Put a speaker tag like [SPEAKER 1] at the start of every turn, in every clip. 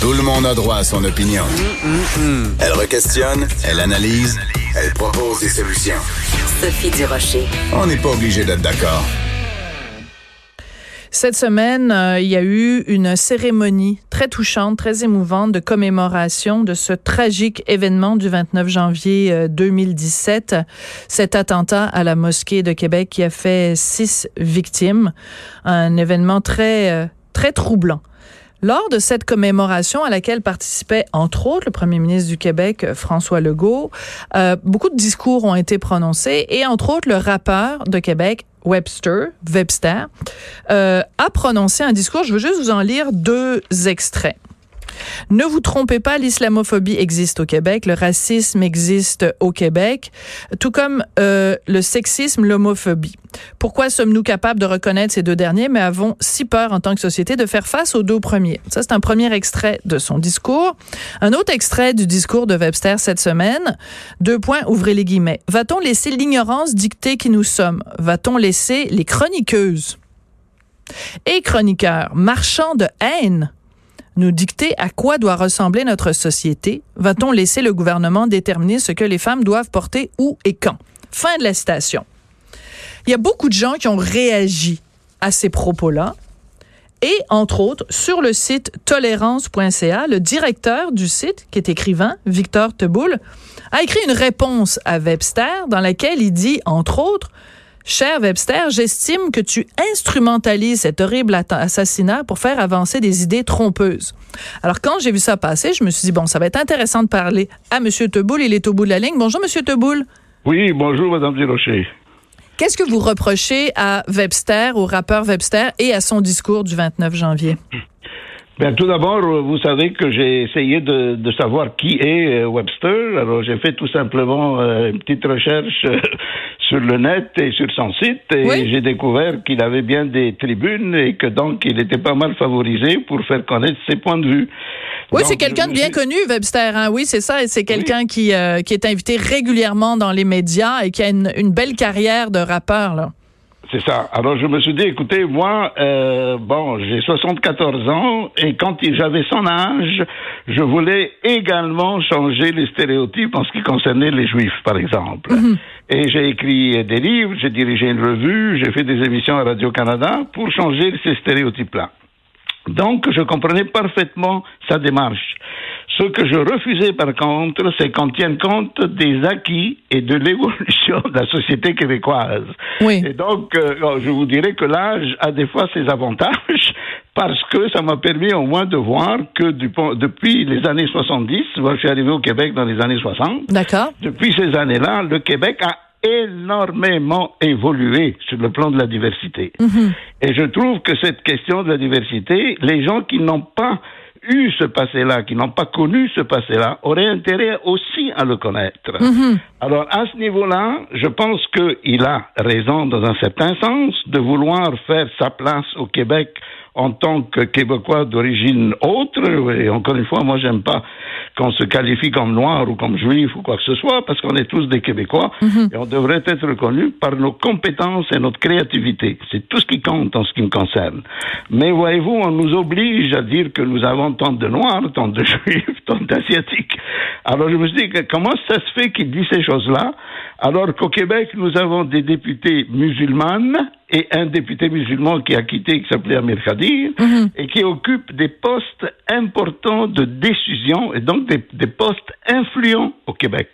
[SPEAKER 1] Tout le monde a droit à son opinion. Elle requestionne, elle analyse, elle propose des solutions.
[SPEAKER 2] Sophie Durocher.
[SPEAKER 1] On n'est pas obligé d'être d'accord.
[SPEAKER 3] Cette semaine, euh, il y a eu une cérémonie très touchante, très émouvante de commémoration de ce tragique événement du 29 janvier 2017, euh, cet attentat à la mosquée de Québec qui a fait six victimes. Un événement très, euh, très troublant. Lors de cette commémoration à laquelle participait entre autres le premier ministre du Québec, François Legault, euh, beaucoup de discours ont été prononcés et entre autres le rappeur de Québec, Webster, Webster, euh, a prononcé un discours. Je veux juste vous en lire deux extraits. Ne vous trompez pas, l'islamophobie existe au Québec, le racisme existe au Québec, tout comme euh, le sexisme, l'homophobie. Pourquoi sommes-nous capables de reconnaître ces deux derniers, mais avons si peur en tant que société de faire face aux deux premiers? Ça, c'est un premier extrait de son discours. Un autre extrait du discours de Webster cette semaine. Deux points, ouvrez les guillemets. Va-t-on laisser l'ignorance dicter qui nous sommes? Va-t-on laisser les chroniqueuses? Et chroniqueurs marchands de haine nous dicter à quoi doit ressembler notre société? Va-t-on laisser le gouvernement déterminer ce que les femmes doivent porter où et quand? Fin de la citation. Il y a beaucoup de gens qui ont réagi à ces propos-là. Et, entre autres, sur le site tolérance.ca, le directeur du site, qui est écrivain, Victor Teboul, a écrit une réponse à Webster dans laquelle il dit, entre autres, Cher Webster, j'estime que tu instrumentalises cet horrible assassinat pour faire avancer des idées trompeuses. Alors, quand j'ai vu ça passer, je me suis dit, bon, ça va être intéressant de parler à M. Teboul. Il est au bout de la ligne. Bonjour, M. Teboul.
[SPEAKER 4] Oui, bonjour, Mme Durocher.
[SPEAKER 3] Qu'est-ce que vous reprochez à Webster, au rappeur Webster et à son discours du 29 janvier?
[SPEAKER 4] Bien, tout d'abord, vous savez que j'ai essayé de, de, savoir qui est euh, Webster. Alors, j'ai fait tout simplement euh, une petite recherche euh, sur le net et sur son site et j'ai découvert qu'il avait bien des tribunes et que donc il était pas mal favorisé pour faire connaître ses points de vue.
[SPEAKER 3] Oui, c'est quelqu'un de bien connu, Webster. Hein? Oui, c'est ça. C'est quelqu'un qui, qui est invité régulièrement dans les médias et qui a une, une belle carrière de rappeur. Là.
[SPEAKER 4] C'est ça. Alors je me suis dit, écoutez, moi, euh, bon, j'ai 74 ans et quand j'avais son âge, je voulais également changer les stéréotypes en ce qui concernait les Juifs, par exemple. Mhm. Et j'ai écrit des livres, j'ai dirigé une revue, j'ai fait des émissions à Radio-Canada pour changer ces stéréotypes-là. Donc, je comprenais parfaitement sa démarche. Ce que je refusais par contre, c'est qu'on tienne compte des acquis et de l'évolution de la société québécoise.
[SPEAKER 3] Oui.
[SPEAKER 4] Et donc, euh, je vous dirais que l'âge a des fois ses avantages parce que ça m'a permis au moins de voir que depuis les années 70, moi je suis arrivé au Québec dans les années 60.
[SPEAKER 3] D'accord.
[SPEAKER 4] Depuis ces années-là, le Québec a énormément évolué sur le plan de la diversité. Mhm. Et je trouve que cette question de la diversité, les gens qui n'ont pas eu ce passé-là, qui n'ont pas connu ce passé-là, auraient intérêt aussi à le connaître. Mhm. Alors, à ce niveau-là, je pense qu'il a raison dans un certain sens de vouloir faire sa place au Québec en tant que Québécois d'origine autre, et encore une fois, moi, j'aime pas qu'on se qualifie comme noir ou comme juif ou quoi que ce soit, parce qu'on est tous des Québécois, mhm. et on devrait être reconnus par nos compétences et notre créativité. C'est tout ce qui compte en ce qui me concerne. Mais voyez-vous, on nous oblige à dire que nous avons tant de noirs, tant de juifs, tant d'asiatiques. Alors je me suis dit, comment ça se fait qu'il dit ces choses-là, alors qu'au Québec, nous avons des députés musulmanes et un député musulman qui a quitté, qui s'appelait Amir Khadir, mhm. et qui occupe des postes importants de décision et donc des, des postes influents au Québec.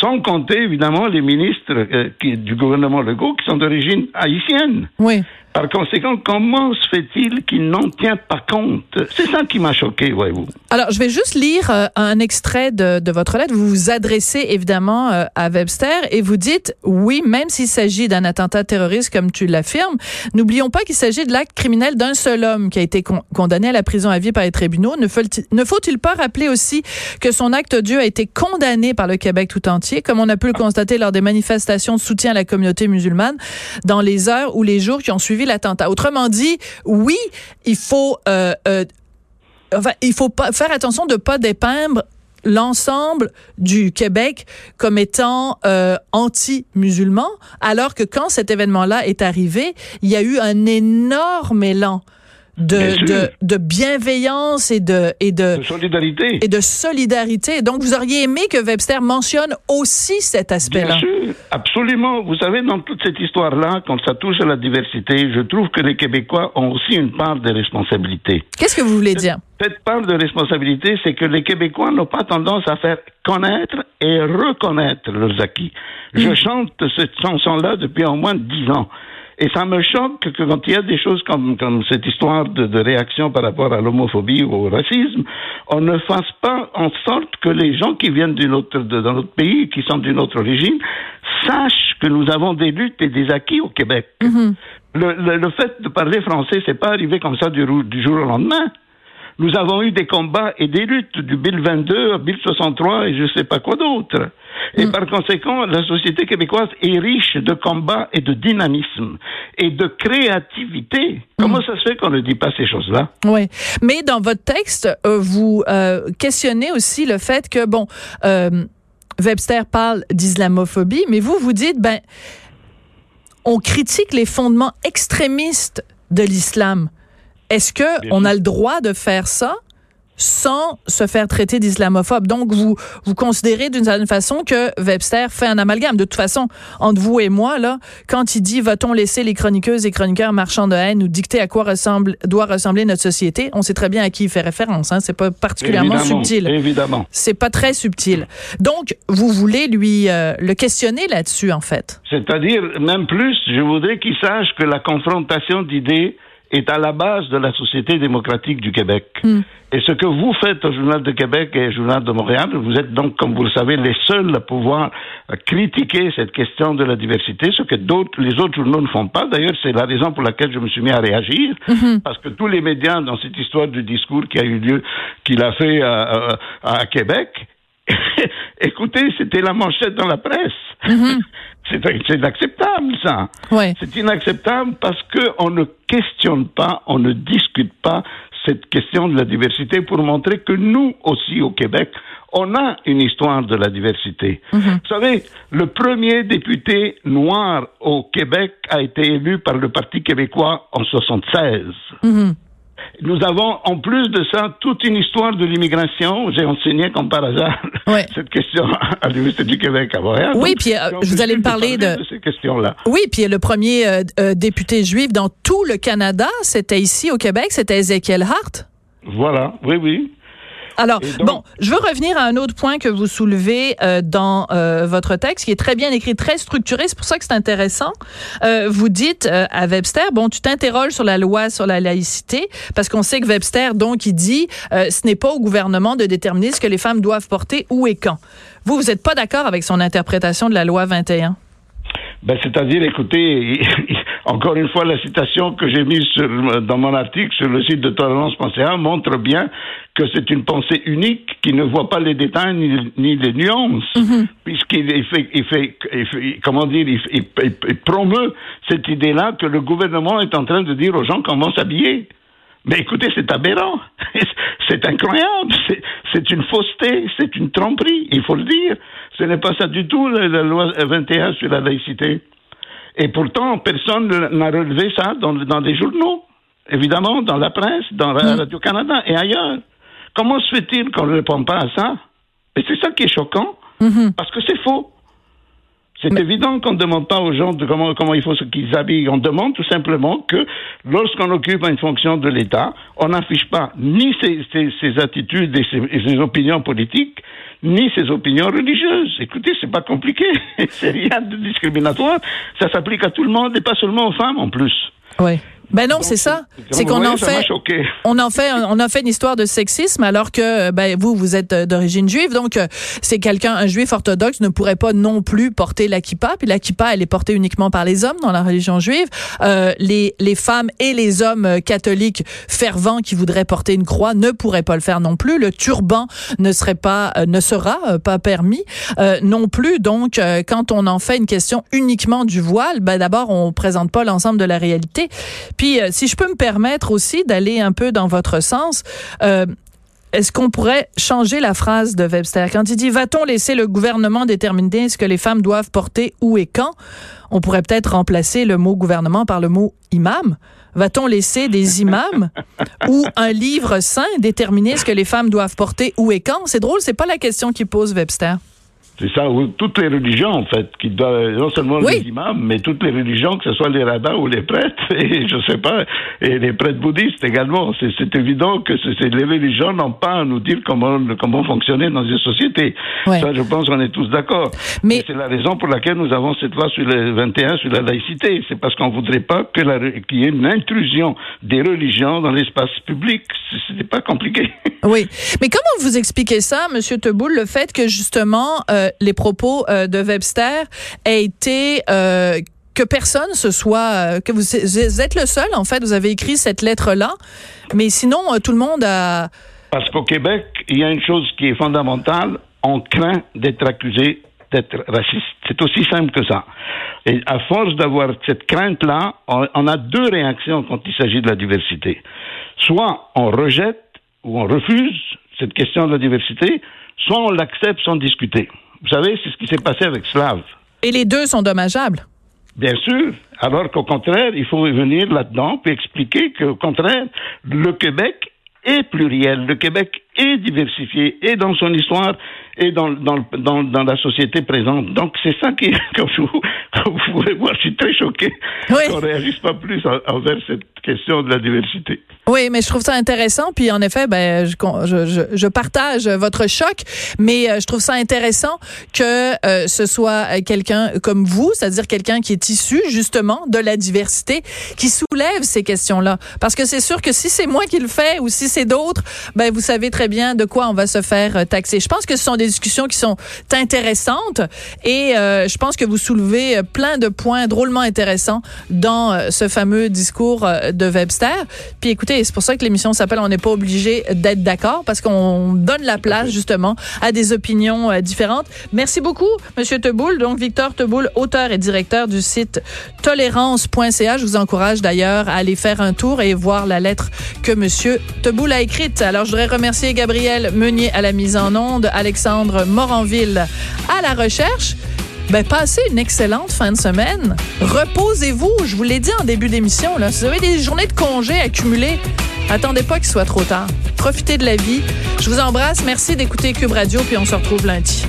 [SPEAKER 4] Sans compter évidemment les ministres euh, qui, du gouvernement Legault qui sont d'origine haïtienne.
[SPEAKER 3] Oui.
[SPEAKER 4] Par conséquent, comment se fait-il qu'il n'en tient pas compte? C'est ça qui m'a choqué, voyez-vous.
[SPEAKER 3] Alors, je vais juste lire euh, un extrait de, votre lettre. Vous vous adressez évidemment euh, à Webster et vous dites, oui, même s'il s'agit d'un attentat terroriste comme tu l'affirmes, n'oublions pas qu'il s'agit de l'acte criminel d'un seul homme qui a été condamné à la prison à vie par les tribunaux. Ne faut-il pas rappeler aussi que son acte odieux a été condamné par le Québec tout entier, comme on a pu le constater lors des manifestations de soutien à la communauté musulmane dans les heures ou les jours qui ont suivi l'attentat. Autrement dit, oui, il faut, euh, euh, il faut faire attention de pas dépeindre l'ensemble du Québec comme étant euh, anti-musulman, alors que quand cet événement-là est arrivé, il y a eu un énorme élan de, de, de, bienveillance et de, et de,
[SPEAKER 4] de, solidarité.
[SPEAKER 3] Et de solidarité. Donc, vous auriez aimé que Webster mentionne aussi cet aspect-là.
[SPEAKER 4] Bien sûr, absolument. Vous savez, dans toute cette histoire-là, quand ça touche à la diversité, je trouve que les Québécois ont aussi une part de responsabilité.
[SPEAKER 3] Qu'est-ce que vous voulez dire?
[SPEAKER 4] Cette part de responsabilité, c'est que les Québécois n'ont pas tendance à faire connaître et reconnaître leurs acquis. Je mm. chante cette chanson-là depuis au moins dix ans. Et ça me choque que quand il y a des choses comme, comme cette histoire de, de réaction par rapport à l'homophobie ou au racisme, on ne fasse pas en sorte que les gens qui viennent d'une autre, de, dans notre pays, qui sont d'une autre origine, sachent que nous avons des luttes et des acquis au Québec.
[SPEAKER 3] Mm-hmm.
[SPEAKER 4] le, le, le, fait de parler français, c'est pas arrivé comme ça du, du jour au lendemain. Nous avons eu des combats et des luttes du Bill 22 à Bill 63 et je sais pas quoi d'autre. Et mm. par conséquent, la société québécoise est riche de combats et de dynamisme et de créativité. Comment mm. ça se fait qu'on ne dit pas ces choses-là?
[SPEAKER 3] Oui, mais dans votre texte, euh, vous euh, questionnez aussi le fait que bon, euh, Webster parle d'islamophobie, mais vous vous dites ben, on critique les fondements extrémistes de l'islam. Est-ce que on a le droit de faire ça sans se faire traiter d'islamophobe? Donc, vous, vous considérez d'une certaine façon que Webster fait un amalgame. De toute façon, entre vous et moi, là, quand il dit va-t-on laisser les chroniqueuses et chroniqueurs marchands de haine nous dicter à quoi ressemble, doit ressembler notre société, on sait très bien à qui il fait référence. Hein. C'est pas particulièrement
[SPEAKER 4] évidemment,
[SPEAKER 3] subtil.
[SPEAKER 4] Évidemment.
[SPEAKER 3] C'est pas très subtil. Donc, vous voulez lui euh, le questionner là-dessus, en fait?
[SPEAKER 4] C'est-à-dire, même plus, je voudrais qu'il sache que la confrontation d'idées est à la base de la société démocratique du Québec.
[SPEAKER 3] Mm.
[SPEAKER 4] Et ce que vous faites au Journal de Québec et au Journal de Montréal, vous êtes donc, comme vous le savez, les seuls à pouvoir critiquer cette question de la diversité, ce que d'autres, les autres journaux ne font pas. D'ailleurs, c'est la raison pour laquelle je me suis mis à réagir,
[SPEAKER 3] mm -hmm.
[SPEAKER 4] parce que tous les médias, dans cette histoire du discours qui a eu lieu, qu'il a fait à, à, à Québec, écoutez, c'était la manchette dans la presse.
[SPEAKER 3] Mm -hmm.
[SPEAKER 4] C'est inacceptable, ça.
[SPEAKER 3] Ouais.
[SPEAKER 4] C'est inacceptable parce qu'on ne questionne pas, on ne discute pas cette question de la diversité pour montrer que nous aussi au Québec, on a une histoire de la diversité.
[SPEAKER 3] Mm -hmm.
[SPEAKER 4] Vous savez, le premier député noir au Québec a été élu par le Parti québécois en 76.
[SPEAKER 3] Mm -hmm.
[SPEAKER 4] Nous avons, en plus de ça, toute une histoire de l'immigration. J'ai enseigné, comme par hasard,
[SPEAKER 3] ouais.
[SPEAKER 4] cette question à l'Université du Québec à Montréal.
[SPEAKER 3] Oui, puis euh, vous allez me parler de...
[SPEAKER 4] de... ces questions-là.
[SPEAKER 3] Oui, puis le premier euh, euh, député juif dans tout le Canada, c'était ici au Québec, c'était Ezekiel Hart.
[SPEAKER 4] Voilà, oui, oui.
[SPEAKER 3] Alors, donc, bon, je veux revenir à un autre point que vous soulevez euh, dans euh, votre texte, qui est très bien écrit, très structuré. C'est pour ça que c'est intéressant. Euh, vous dites à Webster, bon, tu t'interroges sur la loi sur la laïcité, parce qu'on sait que Webster, donc, il dit, ce n'est pas au gouvernement de déterminer ce que les femmes doivent porter, où et quand. Vous, vous n'êtes pas d'accord avec son interprétation de la loi 21?
[SPEAKER 4] Ben, c'est-à-dire, écoutez, encore une fois, la citation que j'ai mise sur, dans mon article sur le site de tolérance.ca montre bien que c'est une pensée unique qui ne voit pas les détails ni, ni les nuances,
[SPEAKER 3] mm -hmm.
[SPEAKER 4] puisqu'il fait, il fait, il fait, comment dire, il, il, il promeut cette idée-là que le gouvernement est en train de dire aux gens comment s'habiller. Mais écoutez, c'est aberrant, c'est incroyable, c'est une fausseté, c'est une tromperie, il faut le dire. Ce n'est pas ça du tout, la, la loi 21 sur la laïcité. Et pourtant, personne n'a relevé ça dans, dans des journaux, évidemment, dans la presse, dans mmh. Radio-Canada et ailleurs. Comment se fait-il qu'on ne répond pas à ça? Et c'est ça qui est choquant,
[SPEAKER 3] mmh.
[SPEAKER 4] parce que c'est faux. C'est Mais... évident qu'on ne demande pas aux gens de comment, comment il faut ce qu'ils habillent. On demande tout simplement que lorsqu'on occupe une fonction de l'État, on n'affiche pas ni ses, ses, ses attitudes et ses, et ses, opinions politiques, ni ses opinions religieuses. Écoutez, c'est pas compliqué. c'est rien de discriminatoire. Ça s'applique à tout le monde et pas seulement aux femmes en plus.
[SPEAKER 3] Oui. Ben non, c'est ça. C'est qu'on en fait, on en fait, on a fait une histoire de sexisme alors que ben vous, vous êtes d'origine juive, donc c'est quelqu'un, un juif orthodoxe ne pourrait pas non plus porter la kippa. Puis la kippa, elle est portée uniquement par les hommes dans la religion juive. Euh, les les femmes et les hommes catholiques fervents qui voudraient porter une croix ne pourraient pas le faire non plus. Le turban ne serait pas, euh, ne sera euh, pas permis euh, non plus. Donc quand on en fait une question uniquement du voile, ben d'abord on présente pas l'ensemble de la réalité. Puis, euh, si je peux me permettre aussi d'aller un peu dans votre sens, euh, est-ce qu'on pourrait changer la phrase de Webster quand il dit va-t-on laisser le gouvernement déterminer ce que les femmes doivent porter où et quand? On pourrait peut-être remplacer le mot gouvernement par le mot imam. Va-t-on laisser des imams ou un livre saint déterminer ce que les femmes doivent porter où et quand? C'est drôle, c'est pas la question qui pose Webster.
[SPEAKER 4] C'est ça, toutes les religions, en fait, qui doivent, non seulement les imams, mais toutes les religions, que ce soit les rabbins ou les prêtres, et je sais pas, et les prêtres bouddhistes également. C'est évident que les religions n'ont pas à nous dire comment, comment fonctionner dans une société. Ça, je pense qu'on est tous d'accord. Mais c'est la raison pour laquelle nous avons cette loi sur le 21 sur la laïcité. C'est parce qu'on voudrait pas que qu'il y ait une intrusion des religions dans l'espace public. Ce n'est pas compliqué.
[SPEAKER 3] Oui. Mais comment vous expliquez ça, Monsieur Teboul, le fait que justement, euh, euh, les propos euh, de Webster aient été euh, que personne se soit que vous, êtes le seul en fait vous avez écrit cette lettre là mais sinon tout le monde a
[SPEAKER 4] parce qu'au Québec il y a une chose qui est fondamentale on craint d'être accusé d'être raciste. C'est aussi simple que ça. Et à force d'avoir cette crainte là on a deux réactions quand il s'agit de la diversité. Soit on rejette ou on refuse cette question de la diversité soit on l'accepte sans discuter vous savez, c'est ce qui s'est passé avec Slav.
[SPEAKER 3] Et les deux sont dommageables.
[SPEAKER 4] Bien sûr. Alors qu'au contraire, il faut revenir là-dedans et expliquer qu'au contraire, le Québec est pluriel, le Québec est diversifié, et dans son histoire, et dans, dans, dans, dans la société présente. Donc, c'est ça qui, comme vous, comme vous pouvez voir, je suis très choqué oui. qu'on ne réagisse pas plus envers cette question de la diversité.
[SPEAKER 3] Oui, mais je trouve ça intéressant. Puis en effet, ben, je, je, je partage votre choc, mais euh, je trouve ça intéressant que euh, ce soit quelqu'un comme vous, c'est-à-dire quelqu'un qui est issu justement de la diversité, qui soulève ces questions-là. Parce que c'est sûr que si c'est moi qui le fais ou si c'est d'autres, ben vous savez très bien de quoi on va se faire euh, taxer. Je pense que ce sont des discussions qui sont intéressantes et euh, je pense que vous soulevez plein de points drôlement intéressants dans euh, ce fameux discours de Webster. Puis écoutez, c'est pour ça que l'émission s'appelle On n'est pas obligé d'être d'accord parce qu'on donne la place justement à des opinions différentes. Merci beaucoup, Monsieur Teboul. Donc Victor Teboul, auteur et directeur du site tolérance.ca. Je vous encourage d'ailleurs à aller faire un tour et voir la lettre que Monsieur Teboul a écrite. Alors je voudrais remercier Gabriel Meunier à la mise en onde, Alexandre Moranville à la recherche. Ben, passez une excellente fin de semaine. Reposez-vous. Je vous l'ai dit en début d'émission, là. Si vous avez des journées de congé accumulées, attendez pas qu'il soit trop tard. Profitez de la vie. Je vous embrasse. Merci d'écouter Cube Radio, puis on se retrouve lundi.